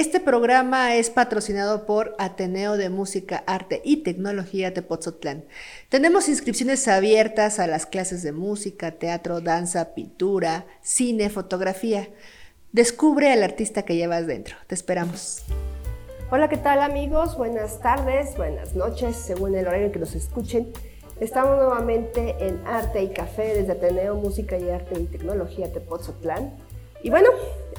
Este programa es patrocinado por Ateneo de Música, Arte y Tecnología de Pozotlán. Tenemos inscripciones abiertas a las clases de música, teatro, danza, pintura, cine, fotografía. Descubre al artista que llevas dentro. Te esperamos. Hola, ¿qué tal amigos? Buenas tardes, buenas noches, según el horario que nos escuchen. Estamos nuevamente en Arte y Café desde Ateneo Música y Arte y Tecnología Tepozotlán. Y bueno,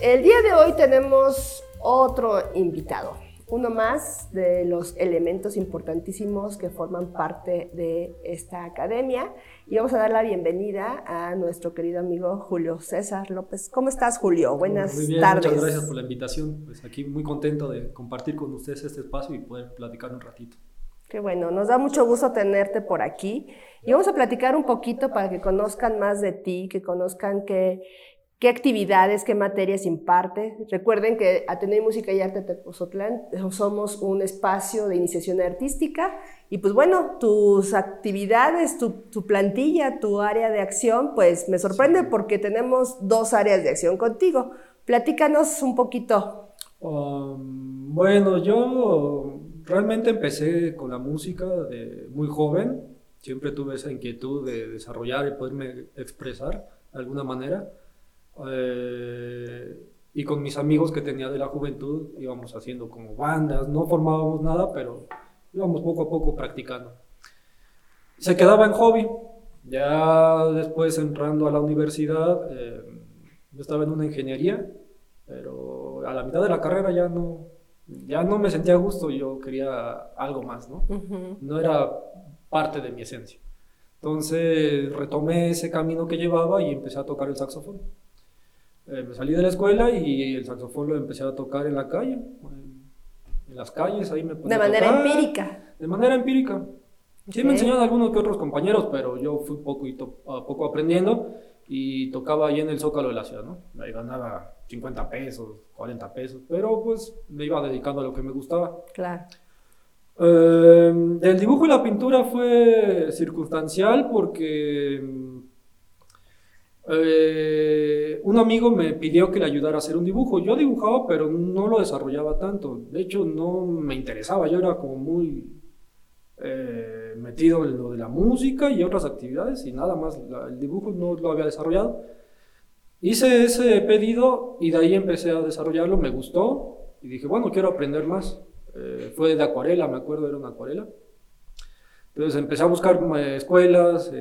el día de hoy tenemos otro invitado, uno más de los elementos importantísimos que forman parte de esta academia. Y vamos a dar la bienvenida a nuestro querido amigo Julio César López. ¿Cómo estás, Julio? Buenas muy bien, tardes. Muchas gracias por la invitación. Pues aquí muy contento de compartir con ustedes este espacio y poder platicar un ratito. Qué bueno, nos da mucho gusto tenerte por aquí y vamos a platicar un poquito para que conozcan más de ti, que conozcan qué, qué actividades, qué materias imparte. Recuerden que Ateneo Música y Arte Tepozotlán somos un espacio de iniciación artística y pues bueno, tus actividades, tu, tu plantilla, tu área de acción, pues me sorprende porque tenemos dos áreas de acción contigo. Platícanos un poquito. Um, bueno, yo realmente empecé con la música de muy joven. Siempre tuve esa inquietud de desarrollar y poderme expresar de alguna manera. Eh, y con mis amigos que tenía de la juventud íbamos haciendo como bandas, no formábamos nada, pero íbamos poco a poco practicando. Se quedaba en hobby. Ya después entrando a la universidad, eh, yo estaba en una ingeniería, pero a la mitad de la carrera ya no, ya no me sentía a gusto, yo quería algo más, ¿no? No era parte de mi esencia. Entonces retomé ese camino que llevaba y empecé a tocar el saxofón. Eh, me salí de la escuela y el saxofón lo empecé a tocar en la calle, en las calles, ahí me De manera empírica. De manera empírica. Sí, me enseñaron algunos que otros compañeros, pero yo fui poco, y a poco aprendiendo y tocaba ahí en el Zócalo de la ciudad, ¿no? Ahí ganaba 50 pesos, 40 pesos, pero pues me iba dedicando a lo que me gustaba. Claro. Eh, el dibujo y la pintura fue circunstancial porque eh, un amigo me pidió que le ayudara a hacer un dibujo. Yo dibujaba, pero no lo desarrollaba tanto. De hecho, no me interesaba. Yo era como muy eh, metido en lo de la música y otras actividades y nada más. el dibujo no lo había desarrollado. Hice ese pedido y de ahí empecé a desarrollarlo, me gustó y dije, bueno, quiero aprender más. Eh, fue de acuarela, me acuerdo, era una acuarela. Entonces empecé a buscar escuelas,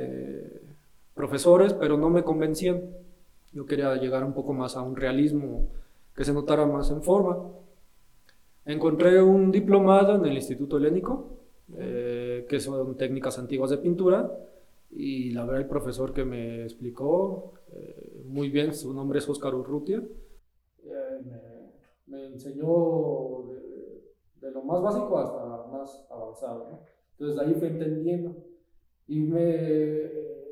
profesores, pero no me convencían. Yo quería llegar un poco más a un realismo que se notara más en forma. Encontré un diplomado en el Instituto Helénico, que son técnicas antiguas de pintura, y la verdad el profesor que me explicó eh, muy bien, su nombre es Oscar Urrutia, eh, me, enseñó de, lo más básico hasta lo más avanzado. Entonces de ahí fue entendiendo y me,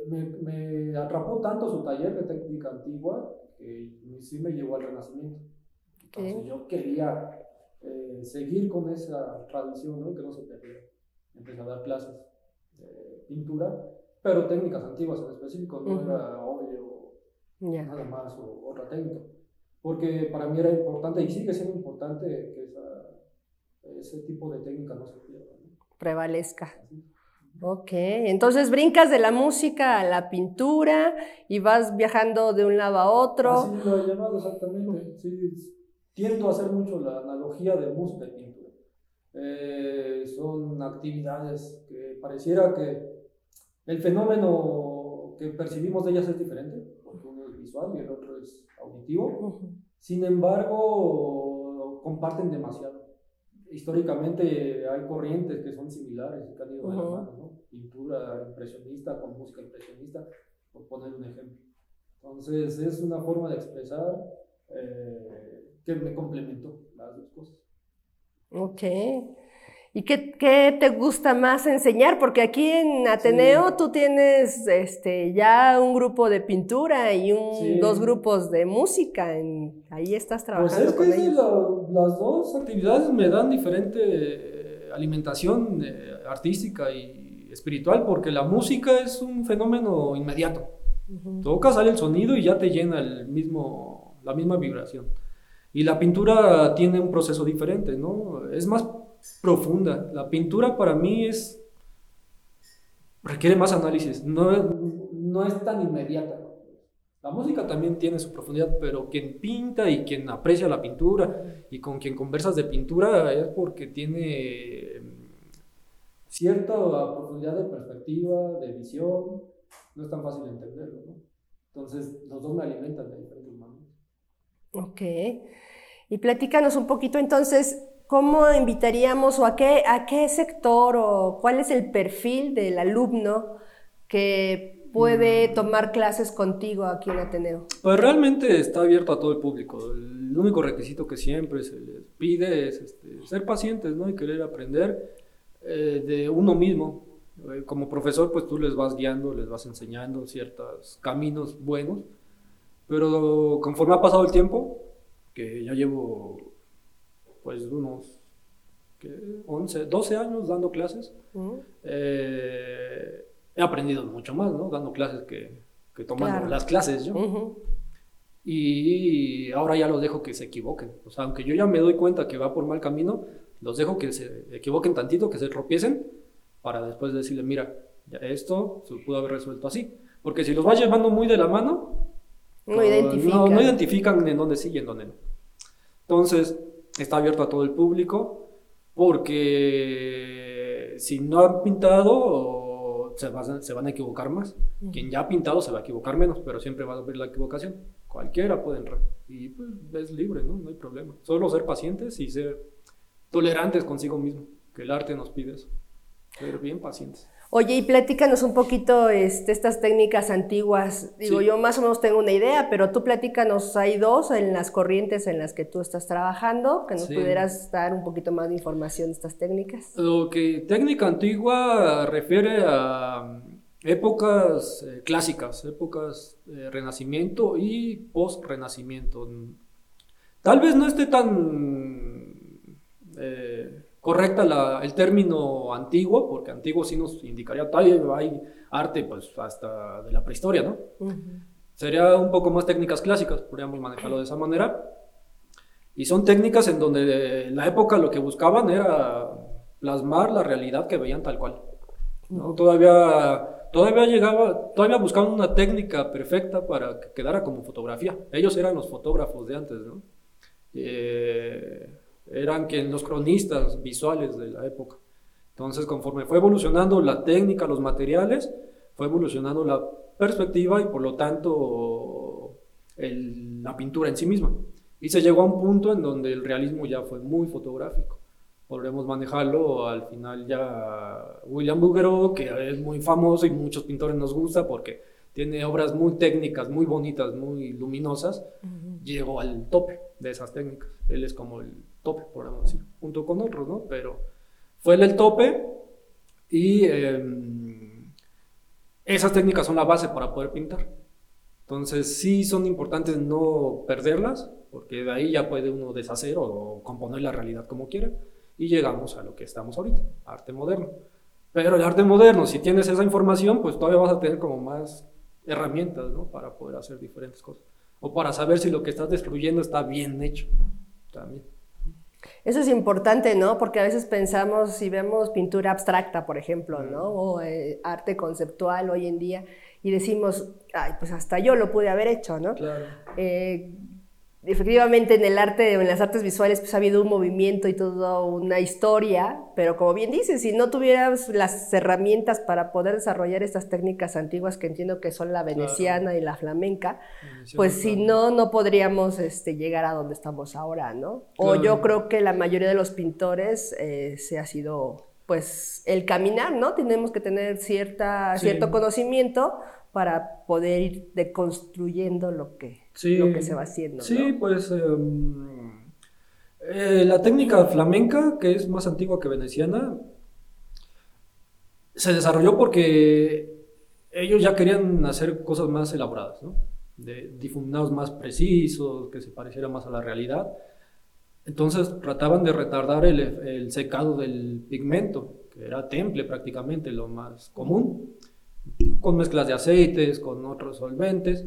me, me, atrapó tanto su taller de técnica antigua que sí me llevó al renacimiento. Entonces yo quería eh, seguir con esa tradición ¿no? que no se perdía. Empecé a dar clases de pintura pero técnicas antiguas en específico, no era óleo, nada más, o otra técnica. Porque para mí era importante, y sigue siendo importante, que esa, ese tipo de técnica no se pierda. Prevalezca. Ok, entonces brincas de la música a la pintura y vas viajando de un lado a otro. Así lo he llamado exactamente. Sí, tiendo a hacer mucho la analogía de música y pintura. Eh, son actividades que pareciera que el fenómeno que percibimos de ellas es diferente, porque uno es visual y el otro es auditivo. Sin embargo, comparten demasiado. Históricamente hay corrientes que son similares que han ido de la mano, ¿no? Pintura impresionista con música impresionista, por poner un ejemplo. Entonces es una forma de expresar eh, que me complementó las dos cosas. Ok. ¿Y qué, qué, te gusta más enseñar? Porque aquí en Ateneo tú tienes este, ya un grupo de pintura y un, dos grupos de música. En, ahí estás trabajando pues es que las dos actividades me dan diferente eh, alimentación eh, artística y espiritual porque la música es un fenómeno inmediato. Toca Toca, sale el sonido y ya te llena el mismo, la misma vibración. Y la pintura tiene un proceso diferente, ¿no? Es más profunda. La pintura para mí es... requiere más análisis, no, no es tan inmediata. La música también tiene su profundidad, pero quien pinta y quien aprecia la pintura y con quien conversas de pintura es porque tiene mm, cierta profundidad de perspectiva, de visión. No es tan fácil de entenderlo, ¿no? Entonces, los dos me alimentan de diferentes maneras. Ok. Y platícanos un poquito entonces, ¿cómo invitaríamos o a qué, a qué sector o cuál es el perfil del alumno que puede mm. tomar clases contigo aquí en Ateneo? Pues realmente está abierto a todo el público. El único requisito que siempre se les pide es este, ser pacientes ¿no? y querer aprender eh, de uno mismo. Eh, como profesor, pues tú les vas guiando, les vas enseñando ciertos caminos buenos, pero conforme ha pasado el tiempo, que ya llevo pues unos 11, 12 años dando clases, eh, he aprendido mucho más, ¿no? Dando clases que, que tomando las clases yo. Y ahora ya los dejo que se equivoquen. O sea, aunque yo ya me doy cuenta que va por mal camino, los dejo que se equivoquen tantito, que se tropiecen, para después decirle, mira, ya esto se pudo haber resuelto así. Porque si los vas llevando muy de la mano, no, identifican. no, no identifican en dónde sí y en dónde no. Entonces, está abierto a todo el público, porque si no han pintado se, se van a equivocar más. Quien ya ha pintado se va a equivocar menos, pero siempre va a haber la equivocación. Cualquiera puede entrar. Y pues es libre, ¿no? No hay problema. Solo ser pacientes y ser tolerantes consigo mismo, que el arte nos pide eso. Ser bien pacientes. Oye, y platícanos un poquito este, estas técnicas antiguas. Digo, yo más o menos tengo una idea, pero tú platícanos, hay dos en las corrientes en las que tú estás trabajando, que nos pudieras dar un poquito más de información de estas técnicas. Lo que técnica antigua refiere a épocas eh, clásicas, épocas de renacimiento y post-renacimiento. Tal vez no esté tan... Eh, correcta el término antiguo, porque antiguo sí nos indicaría, hay arte pues hasta de la prehistoria, ¿no? Sería un poco más técnicas clásicas, podríamos manejarlo de esa manera. Y son técnicas en donde la época lo que buscaban era plasmar la realidad que veían tal cual. ¿no? Todavía, todavía llegaba, todavía buscaban una técnica perfecta para que quedara como fotografía. Ellos eran los fotógrafos de antes, ¿no? Eh, eran quien, los cronistas visuales de la época. Entonces, conforme fue evolucionando la técnica, los materiales, fue evolucionando la perspectiva y por lo tanto la pintura en sí misma. Y se llegó a un punto en donde el realismo ya fue muy fotográfico. Podremos manejarlo al final ya William Bouguereau, que es muy famoso y muchos pintores nos gusta porque tiene obras muy técnicas, muy bonitas, muy luminosas, llegó al tope de esas técnicas. Él es como el tope, podemos decir, junto con otros, ¿no? Pero fue el tope y em, esas técnicas son la base para poder pintar. Entonces sí son importantes no perderlas, porque de ahí ya puede uno deshacer o componer la realidad como quiera y llegamos a lo que estamos ahorita, arte moderno. Pero el arte moderno, si tienes esa información, pues todavía vas a tener como más herramientas, ¿no? Para poder hacer diferentes cosas. O para saber si lo que estás destruyendo está bien hecho. También. Eso es importante, ¿no? Porque a veces pensamos y vemos pintura abstracta, por ejemplo, ¿no? O eh, arte conceptual hoy en día y decimos, ay, pues hasta yo lo pude haber hecho, ¿no? Claro. Eh, efectivamente en el arte, en las artes visuales, pues ha habido un movimiento y toda una historia, pero como bien dices, si no tuvieras las herramientas para poder desarrollar estas técnicas antiguas que entiendo que son la veneciana y la flamenca, pues si no, no podríamos este, llegar a donde estamos ahora, ¿no? O yo creo que la mayoría de los pintores eh, se ha sido pues el caminar, ¿no? Tenemos que tener cierta, cierto conocimiento para poder ir deconstruyendo lo que, lo que se va haciendo. Sí, pues em, eh, la técnica flamenca, que es más antigua que veneciana, se desarrolló porque ellos ya querían hacer cosas más elaboradas, ¿no? de difuminados más precisos, que se parecieran más a la realidad. Entonces trataban de retardar el, el secado del pigmento, que era temple prácticamente, lo más común con mezclas de aceites, con otros solventes,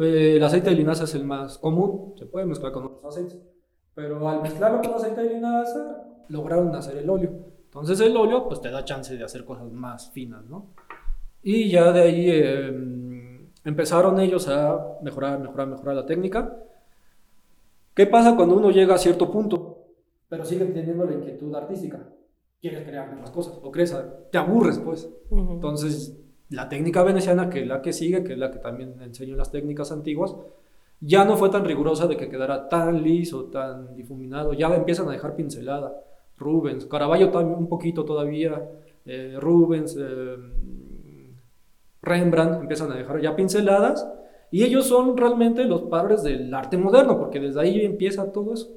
Eh, el aceite de linaza es el más común, se puede mezclar con otros aceites, pero al mezclarlo con aceite de linaza lograron hacer el óleo. Entonces el óleo pues te da chance de hacer cosas más finas, ¿no? Y ya de ahí em, empezaron ellos a mejorar, mejorar, mejorar la técnica. ¿Qué pasa cuando uno llega a cierto punto, pero sigue teniendo la inquietud artística? Quieres crear nuevas cosas, o crees, te aburres pues. Entonces la técnica veneciana, que es la que sigue, que es la que también enseño las técnicas antiguas, ya no fue tan rigurosa de que quedara tan liso, tan difuminado, ya empiezan a dejar pincelada. Rubens, Caravaggio también un poquito todavía, eh, Rubens, eh, Rembrandt empiezan a dejar ya pinceladas y ellos son realmente los padres del arte moderno, porque desde ahí empieza todo eso.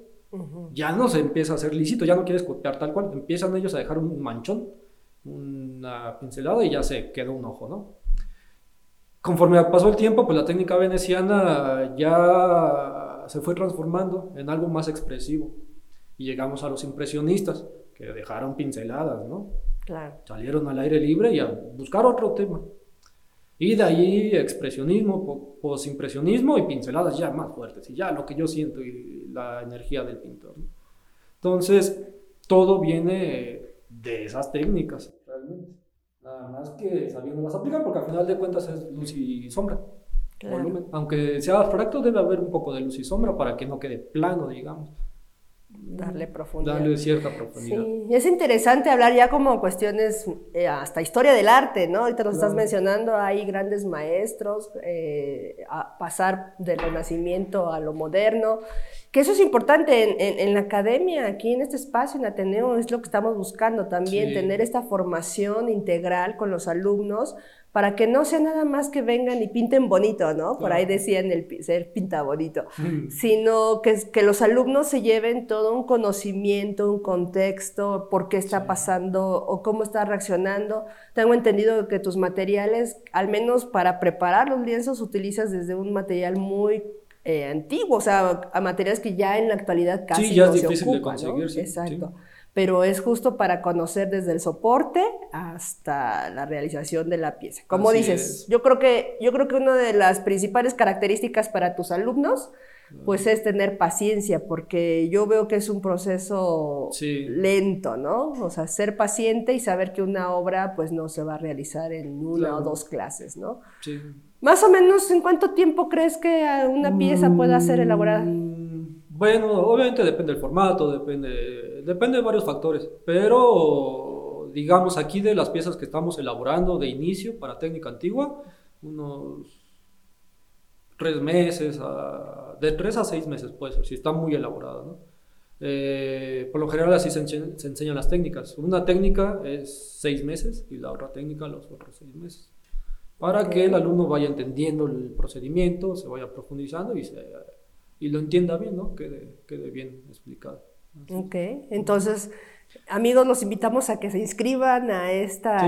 Ya no se empieza a hacer lícito, ya no quieres copiar tal cual, empiezan ellos a dejar un manchón una pincelada y ya se quedó un ojo, ¿no? Conforme pasó el tiempo, pues la técnica veneciana ya se fue transformando en algo más expresivo. Y llegamos a los impresionistas, que dejaron pinceladas, ¿no? Claro. Salieron al aire libre y a buscar otro tema. Y de ahí expresionismo, posimpresionismo y pinceladas ya más fuertes, y ya lo que yo siento y la energía del pintor. Entonces, todo viene de esas técnicas, realmente. Nada más que sabiendo aplicar, porque al final de cuentas es luz y sombra. Volumen. Aunque sea abstracto, debe haber un poco de luz y sombra para que no quede plano, digamos. Darle profundidad. Darle cierta profundidad. Sí, es interesante hablar ya como cuestiones, eh, hasta historia del arte, ¿no? Ahorita nos estás mencionando, hay grandes maestros, eh, a pasar del renacimiento a lo moderno, que eso es importante en, en, la academia, aquí en este espacio, en Ateneo, es lo que estamos buscando también, tener esta formación integral con los alumnos para que no sea nada más que vengan y pinten bonito, ¿no? Por ahí decían el ser pinta bonito, mm. sino que, que los alumnos se lleven todo un conocimiento, un contexto, por qué está pasando o cómo está reaccionando. Tengo entendido que tus materiales, al menos para preparar los lienzos, utilizas desde un material muy eh, antiguo, o sea, a materiales que ya en la actualidad casi sí, ya no es difícil se de conseguir, Sí, Exacto pero es justo para conocer desde el soporte hasta la realización de la pieza. Como dices, yo creo que yo creo que una de las principales características para tus alumnos pues es tener paciencia, porque yo veo que es un proceso lento, ¿no? O sea, ser paciente y saber que una obra pues no se va a realizar en una o dos clases, ¿no? Sí. Más o menos, ¿en cuánto tiempo crees que una pieza pueda ser elaborada? Bueno, obviamente depende del formato, depende, depende de varios factores, pero digamos aquí de las piezas que estamos elaborando de inicio para técnica antigua, unos tres meses, de tres a seis meses puede ser, si está muy elaborada. ¿no? Eh, por lo general así se, enseñan las técnicas. Una técnica es seis meses y la otra técnica los otros seis meses. Para que el alumno vaya entendiendo el procedimiento, se vaya profundizando y se y lo entienda bien, ¿no? Quede, quede bien explicado. Ok, entonces Amigos, los invitamos a que se inscriban a esta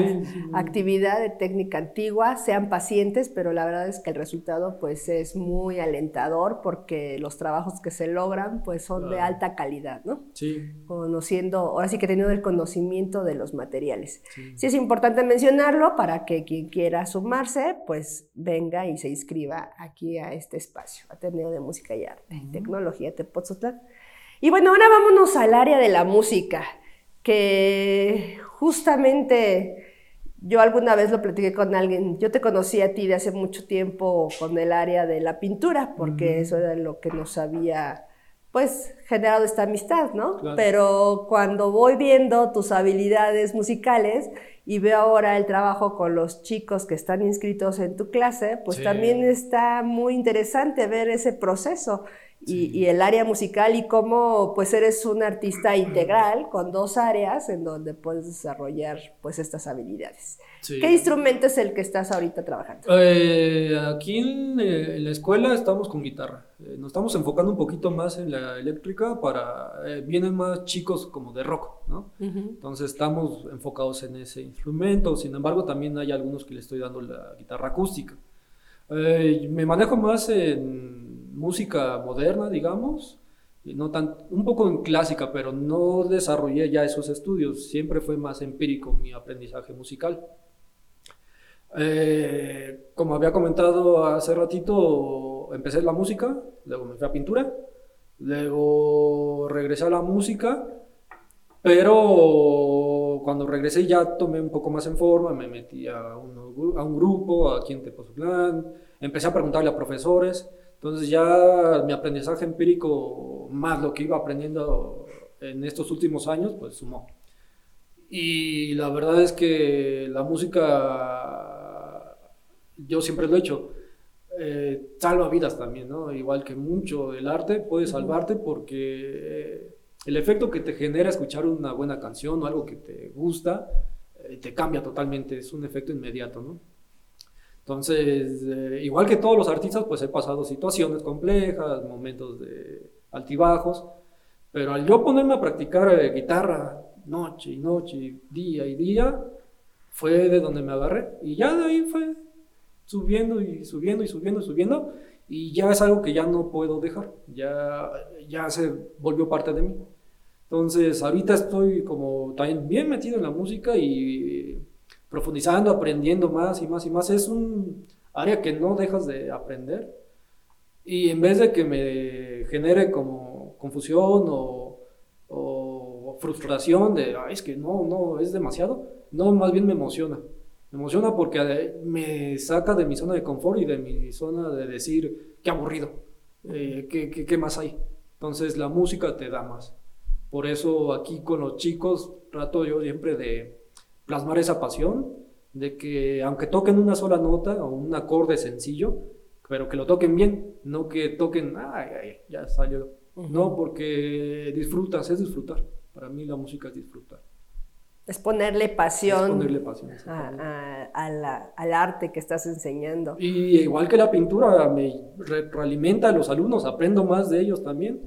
actividad de técnica antigua, sean pacientes, pero la verdad es que el resultado pues es muy alentador porque los trabajos que se logran pues son de alta calidad, ¿no? Sí. Conociendo, ahora sí que teniendo el conocimiento de los materiales. Sí. es importante mencionarlo para que quien quiera sumarse pues venga y se inscriba aquí a este espacio, Ateneo de Música y Arte, Tecnología Tepoztlán. Y bueno, ahora vámonos al área de la música que justamente yo alguna vez lo platiqué con alguien, yo te conocí a ti de hace mucho tiempo con el área de la pintura, porque eso era lo que nos había pues generado esta amistad, ¿no? Pero cuando voy viendo tus habilidades musicales y veo ahora el trabajo con los chicos que están inscritos en tu clase, pues también está muy interesante ver ese proceso y, el área musical y cómo pues eres un artista integral con dos áreas en donde puedes desarrollar pues estas habilidades. ¿Qué instrumento es el que estás ahorita trabajando? Eh, aquí eh, en, la escuela estamos con guitarra. Eh, nos estamos enfocando un poquito más en la eléctrica para... vienen más chicos como de rock, ¿no? Entonces estamos enfocados en ese instrumento. Sin embargo, también hay algunos que le estoy dando la guitarra acústica. me manejo más en música moderna, digamos, no tan, un poco en clásica, pero no desarrollé ya esos estudios, siempre fue más empírico mi aprendizaje musical. Eh, como había comentado hace ratito, empecé la música, luego me fui a pintura, luego regresé a la música, pero cuando regresé ya tomé un poco más en forma, me metí a, un, a un grupo aquí en empecé a preguntarle a profesores, entonces ya mi aprendizaje empírico, más lo que iba aprendiendo en estos últimos años, pues sumó. Y la verdad es que la música, yo siempre lo he hecho, eh, salva vidas también, ¿no? Igual que mucho el arte puede salvarte porque el efecto que te genera escuchar una buena canción o algo que te gusta, eh, te cambia totalmente, es un efecto inmediato, ¿no? Entonces, eh, igual que todos los artistas, pues he pasado situaciones complejas, momentos de altibajos, pero al yo ponerme a practicar eh, guitarra noche y noche, día y día, fue de donde me agarré. Y ya de ahí fue subiendo y subiendo y subiendo y subiendo. Y ya es algo que ya no puedo dejar. Ya, ya se volvió parte de mí. Entonces, ahorita estoy como también bien metido en la música y profundizando, aprendiendo más y más y más. Es un área que no dejas de aprender. Y en vez de que me genere como confusión o, frustración de, Ay, es que no, no, es demasiado, no, más bien me emociona. Me emociona porque me saca de mi zona de confort y de mi zona de decir, qué aburrido, eh, ¿qué, qué, qué más hay? Entonces la música te da más. Por eso aquí con los chicos trato yo siempre de plasmar esa pasión, de que aunque toquen una sola nota o un acorde sencillo, pero que lo toquen bien, no que toquen, ay, ay ya salió. No, porque disfrutas, es disfrutar. Para mí la música es disfrutar. Es ponerle pasión, es ponerle pasión al arte que estás enseñando. Y igual que la pintura, me retroalimenta a los alumnos, aprendo más de ellos también.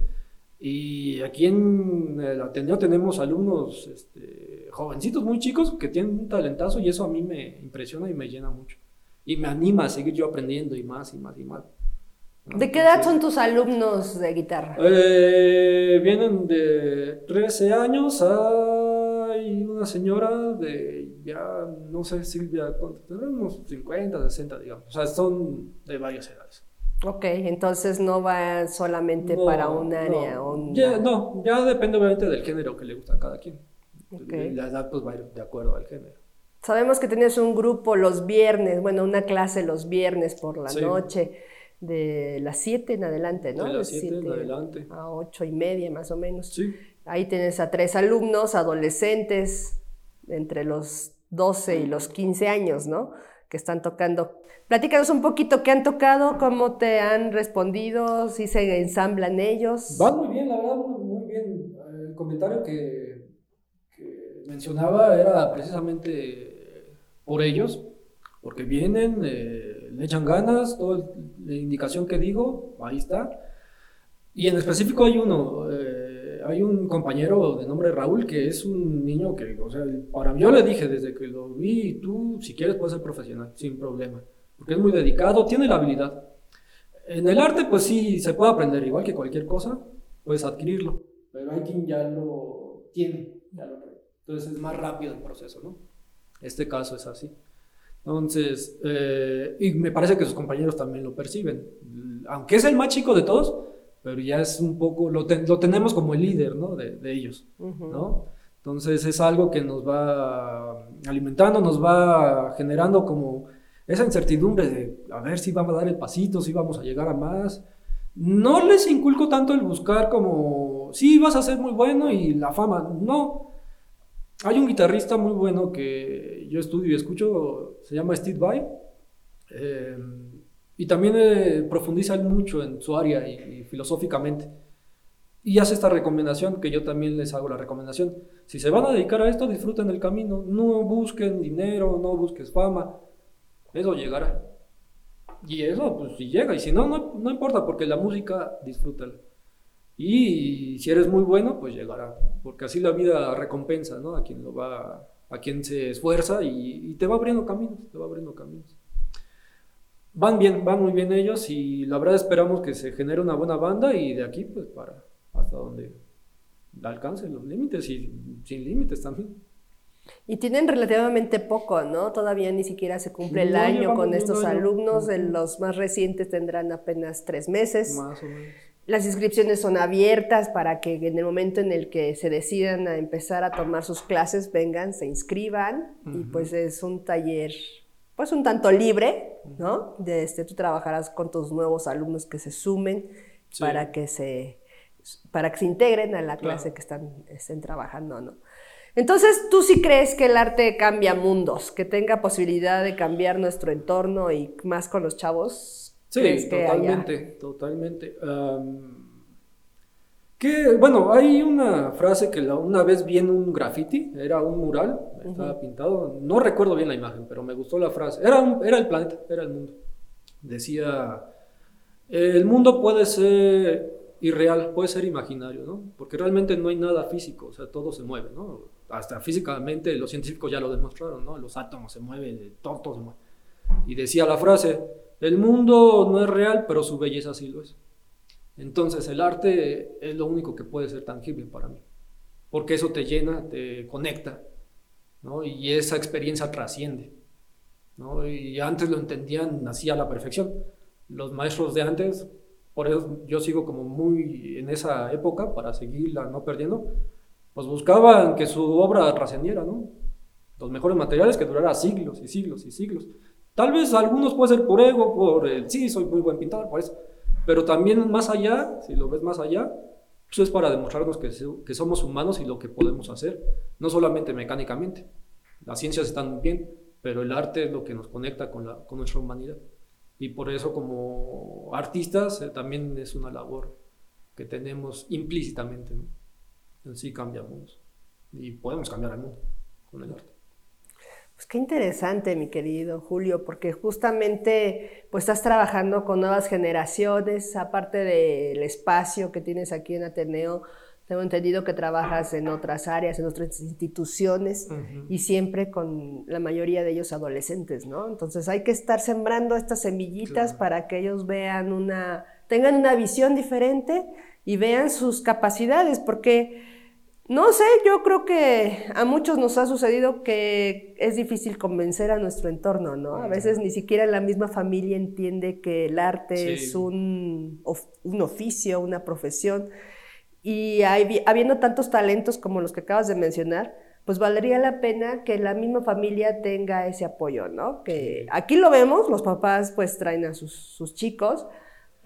Y aquí en el Ateneo tenemos alumnos este, jovencitos muy chicos que tienen un talentazo y eso a mí me impresiona y me llena mucho. Y me anima a seguir yo aprendiendo y más y más y más. ¿De qué edad son tus alumnos de guitarra? Eh, vienen de 13 años. Hay una señora de ya, no sé, Silvia, unos 50, 60, digamos. O sea, son de varias edades. Ok, entonces no va solamente para un área. No. Ya, no, ya depende obviamente del género que le gusta a cada quien. La edad pues va de acuerdo al género. Sabemos que tienes un grupo los viernes, bueno, una clase los viernes por la noche, de las 7 en adelante, ¿no? De las 7 en adelante. A 8 y media más o menos. Sí. Ahí tienes a tres alumnos, adolescentes, entre los 12 y los 15 años, ¿no? Que están tocando Platícanos un poquito qué han tocado, cómo te han respondido, si se ensamblan ellos. Van muy bien, la verdad, muy bien. El comentario que, mencionaba era precisamente por ellos, porque vienen, eh, le echan ganas, toda la indicación que digo, ahí está. Y en específico hay uno, eh, hay un compañero de nombre Raúl que es un niño que, o sea, para yo le dije desde que lo vi, tú si quieres puedes ser profesional, sin problema porque es muy dedicado, tiene la habilidad. En el arte, pues sí, se puede aprender, igual que cualquier cosa, puedes adquirirlo, pero hay quien ya lo tiene, ya lo Entonces es más rápido el proceso, ¿no? Este caso es así. Entonces, eh, y me parece que sus compañeros también lo perciben, aunque es el más chico de todos, pero ya es un poco, lo, lo tenemos como el líder, ¿no? De, de ellos, ¿no? Entonces es algo que nos va alimentando, nos va generando como esa incertidumbre de a ver si vamos a dar el pasito, si vamos a llegar a más. No les inculco tanto el buscar como, sí, vas a ser muy bueno y la fama. No. Hay un guitarrista muy bueno que yo estudio y escucho, se llama Steve Vai. Eh, y también eh, profundiza mucho en su área y, filosóficamente. Y hace esta recomendación que yo también les hago la recomendación. Si se van a dedicar a esto, disfruten el camino. No busquen dinero, no busques fama eso llegará. Y eso, pues si llega, y si no, no, importa, porque la música, disfrútala. Y si eres muy bueno, pues llegará, porque así la vida recompensa, ¿no? A quien lo va, a quien se esfuerza y, te va abriendo caminos, te va abriendo caminos. Van bien, van muy bien ellos y la verdad esperamos que se genere una buena banda y de aquí, pues para hasta donde alcance los límites y sin límites también. Y tienen relativamente poco, ¿no? Todavía ni siquiera se cumple el año con estos alumnos. Los más recientes tendrán apenas tres meses. Más o menos. Las inscripciones son abiertas para que en el momento en el que se decidan a empezar a tomar sus clases vengan, se inscriban y pues es un taller pues un tanto libre, ¿no? De este, tú trabajarás con tus nuevos alumnos que se sumen para que se para que se integren a la clase que están estén trabajando, ¿no? Entonces, ¿tú sí crees que el arte cambia mundos, que tenga posibilidad de cambiar nuestro entorno y más con los chavos? Sí, totalmente, totalmente. que, bueno, hay una frase que una vez vi en un graffiti, era un mural, estaba pintado, no recuerdo bien la imagen, pero me gustó la frase. Era, era el planeta, era el mundo. Decía, el mundo puede ser irreal, puede ser imaginario, ¿no? Porque realmente no hay nada físico, o sea, todo se mueve, ¿no? Hasta físicamente los científicos ya lo demostraron, ¿no? Los átomos se mueven, todo, todo se mueve. Y decía la frase, el mundo no es real, pero su belleza sí lo es. Entonces el arte es lo único que puede ser tangible para mí, porque eso te llena, te conecta, ¿no? y esa experiencia trasciende. ¿no? Y antes lo entendían así a la perfección. Los maestros de antes, por eso yo sigo como muy en esa época para seguirla no perdiendo, pues buscaban que su obra trascendiera, ¿no? Los mejores materiales que durara siglos y siglos y siglos. Tal vez algunos puede ser por ego, por el sí, soy muy buen pintor, por eso. Pero también más allá, si lo ves más allá, pues es para demostrarnos que, que somos humanos y lo que podemos hacer, no solamente mecánicamente. Las ciencias están bien, pero el arte es lo que nos conecta con, la, con nuestra humanidad. Y por eso como artistas eh, también es una labor que tenemos implícitamente. ¿no? En sí cambiamos y podemos cambiar el mundo con el arte. Pues qué interesante, mi querido Julio, porque justamente pues estás trabajando con nuevas generaciones, aparte del espacio que tienes aquí en Ateneo, tengo entendido que trabajas en otras áreas, en otras instituciones y siempre con la mayoría de ellos adolescentes, ¿no? Entonces hay que estar sembrando estas semillitas para que ellos vean una, tengan una visión diferente y vean sus capacidades, porque no sé, yo creo que a muchos nos ha sucedido que es difícil convencer a nuestro entorno, ¿no? A veces ni siquiera la misma familia entiende que el arte es un, un, oficio, una profesión. Y habiendo tantos talentos como los que acabas de mencionar, pues valdría la pena que la misma familia tenga ese apoyo, ¿no? Que aquí lo vemos, los papás pues traen a sus, sus chicos,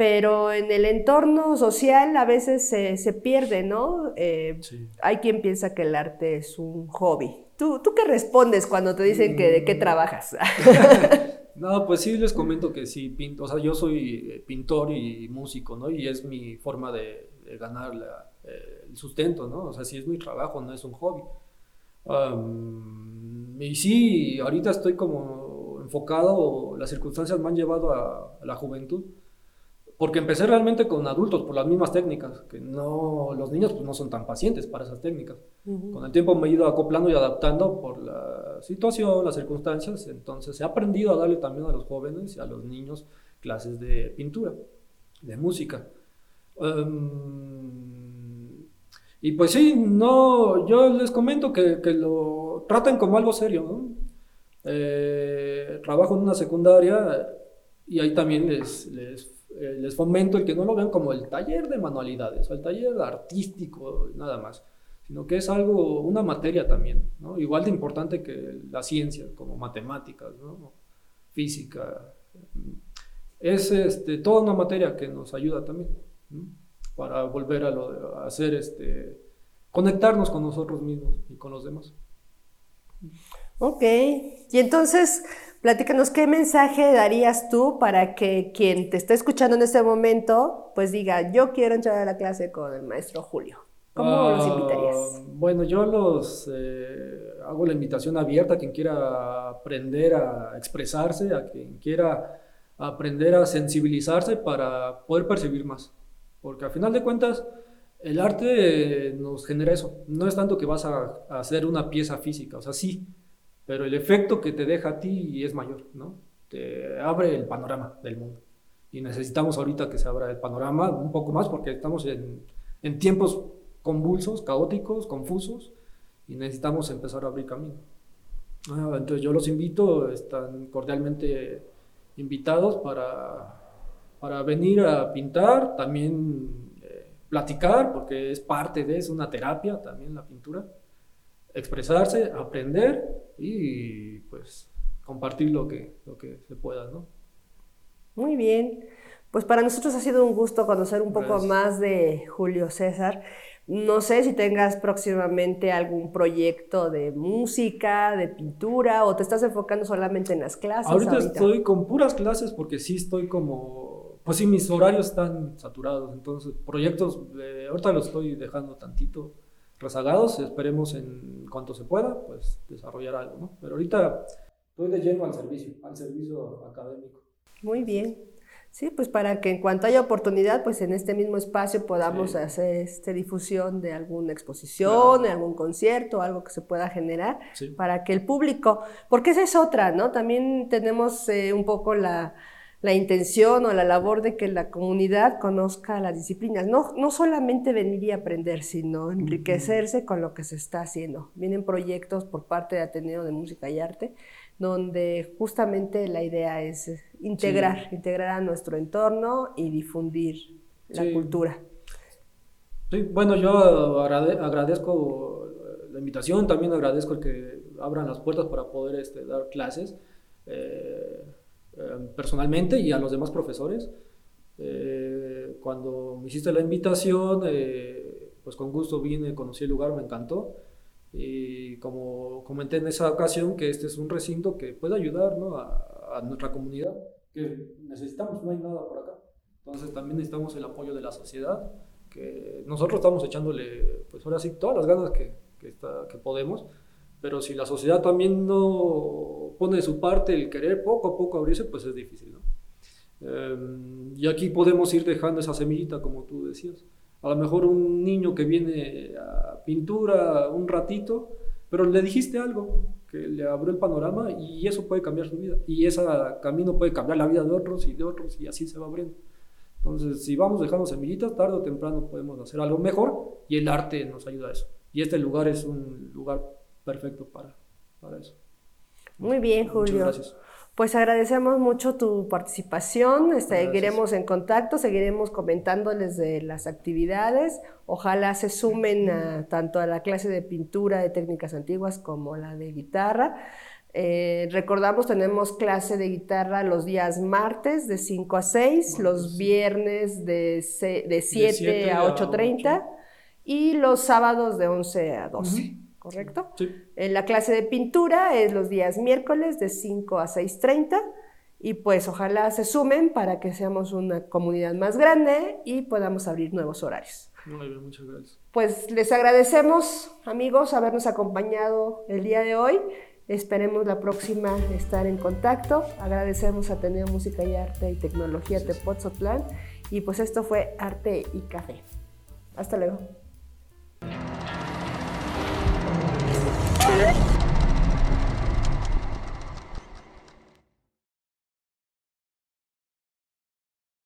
pero en el entorno social a veces se, pierde, ¿no? Eh, hay quien piensa que el arte es un hobby. ¿Tú, ¿Tú qué respondes cuando te dicen que de qué mm. trabajas? no, pues sí les comento que sí, pinto, o sea, yo soy eh, pintor y músico, ¿no? Y es mi forma de, ganar eh, el sustento, ¿no? O sea, sí es mi trabajo, no es un hobby. y sí, ahorita estoy como enfocado, las circunstancias me han llevado a la juventud porque empecé realmente con adultos por las mismas técnicas, que no, los niños pues no son tan pacientes para esas técnicas. Con el tiempo me he ido acoplando y adaptando por la situación, las circunstancias, entonces he aprendido a darle también a los jóvenes y a los niños clases de pintura, de música. Em, y pues sí, no, yo les comento que, que lo traten como algo serio, ¿no? Eh, trabajo en una secundaria y ahí también les, les eh, les fomento el que no lo vean como el taller de manualidades o el taller artístico, nada más, sino que es algo, una materia también, ¿no? igual de importante que la ciencia, como matemáticas, ¿no? física. Es este, toda una materia que nos ayuda también para volver a, lo, a hacer, este, conectarnos con nosotros mismos y con los demás. Ok, y entonces Platícanos qué mensaje darías tú para que quien te esté escuchando en este momento, pues diga, yo quiero entrar a la clase con el maestro Julio. ¿Cómo los ah, invitarías? Bueno, yo los eh, hago la invitación abierta a quien quiera aprender a expresarse, a quien quiera aprender a sensibilizarse para poder percibir más. Porque al final de cuentas, el arte nos genera eso. No es tanto que vas a, a hacer una pieza física, o sea, sí, pero el efecto que te deja a ti es mayor, ¿no? Te abre el panorama del mundo. Y necesitamos ahorita que se abra el panorama un poco más porque estamos en, en tiempos convulsos, caóticos, confusos, y necesitamos empezar a abrir camino. Ah, entonces yo los invito, están cordialmente invitados para, para venir a pintar, también eh, platicar, porque es parte de, es una terapia también la pintura, expresarse, aprender y pues compartir lo que, lo que se pueda, ¿no? Muy bien. Pues para nosotros ha sido un gusto conocer un poco más de Julio César. No sé si tengas próximamente algún proyecto de música, de pintura, o te estás enfocando solamente en las clases. Ahorita, estoy con puras clases porque sí estoy como, pues sí, mis horarios están saturados, entonces proyectos, eh, ahorita los estoy dejando tantito rezagados, esperemos en cuanto se pueda, pues desarrollar algo, ¿no? Pero ahorita estoy de lleno al servicio, al servicio académico. Muy bien. Sí, pues para que en cuanto haya oportunidad, pues en este mismo espacio podamos hacer este, difusión de alguna exposición, de algún concierto, algo que se pueda generar para que el público, porque esa es otra, ¿no? También tenemos eh, un poco la, la, intención o la labor de que la comunidad conozca las disciplinas, no, no solamente venir y aprender, sino enriquecerse con lo que se está haciendo. Vienen proyectos por parte de Ateneo de Música y Arte donde justamente la idea es integrar, integrar a nuestro entorno y difundir la cultura. Sí, bueno, yo agradezco la invitación, también agradezco el que abran las puertas para poder este, dar clases. Eh, eh, personalmente y a los demás profesores. Eh, cuando me hiciste la invitación, pues con gusto vine, conocí el lugar, me encantó. Y como comenté en esa ocasión, que este es un recinto que puede ayudar ¿no? a, a, nuestra comunidad, que necesitamos, no hay nada por acá. Entonces también necesitamos el apoyo de la sociedad, que nosotros estamos echándole, pues ahora sí, todas las ganas que, que, está, que podemos, pero si la sociedad también no pone de su parte el querer poco a poco abrirse, pues es difícil. ¿no? Eh, y aquí podemos ir dejando esa semillita, como tú decías a lo mejor un niño que viene a pintura un ratito, pero le dijiste algo que le abrió el panorama y eso puede cambiar su vida. Y ese camino puede cambiar la vida de otros y de otros y así se va abriendo. Entonces, si vamos dejando semillitas, tarde o temprano podemos hacer algo mejor y el arte nos ayuda a eso. Y este lugar es un lugar perfecto para, para eso. Muy bien, Julio. Muchas gracias. Pues agradecemos mucho tu participación, seguiremos en contacto, seguiremos comentándoles de las actividades, ojalá se sumen a, tanto a la clase de pintura de técnicas antiguas como la de guitarra. Eh, recordamos, tenemos clase de guitarra los días martes de 5 a 6, los viernes de, de 7, a 8.30 y los sábados de 11 a 12. ¿Correcto? Sí. En la clase de pintura es los días miércoles de 5 a 6.30 y pues ojalá se sumen para que seamos una comunidad más grande y podamos abrir nuevos horarios. Muy bien, muchas gracias. Pues les agradecemos, amigos, habernos acompañado el día de hoy. Esperemos la próxima estar en contacto. Agradecemos a Ateneo Música y Arte y Tecnología sí. Tepoztlán. Y pues esto fue Arte y Café. Hasta luego. Sim.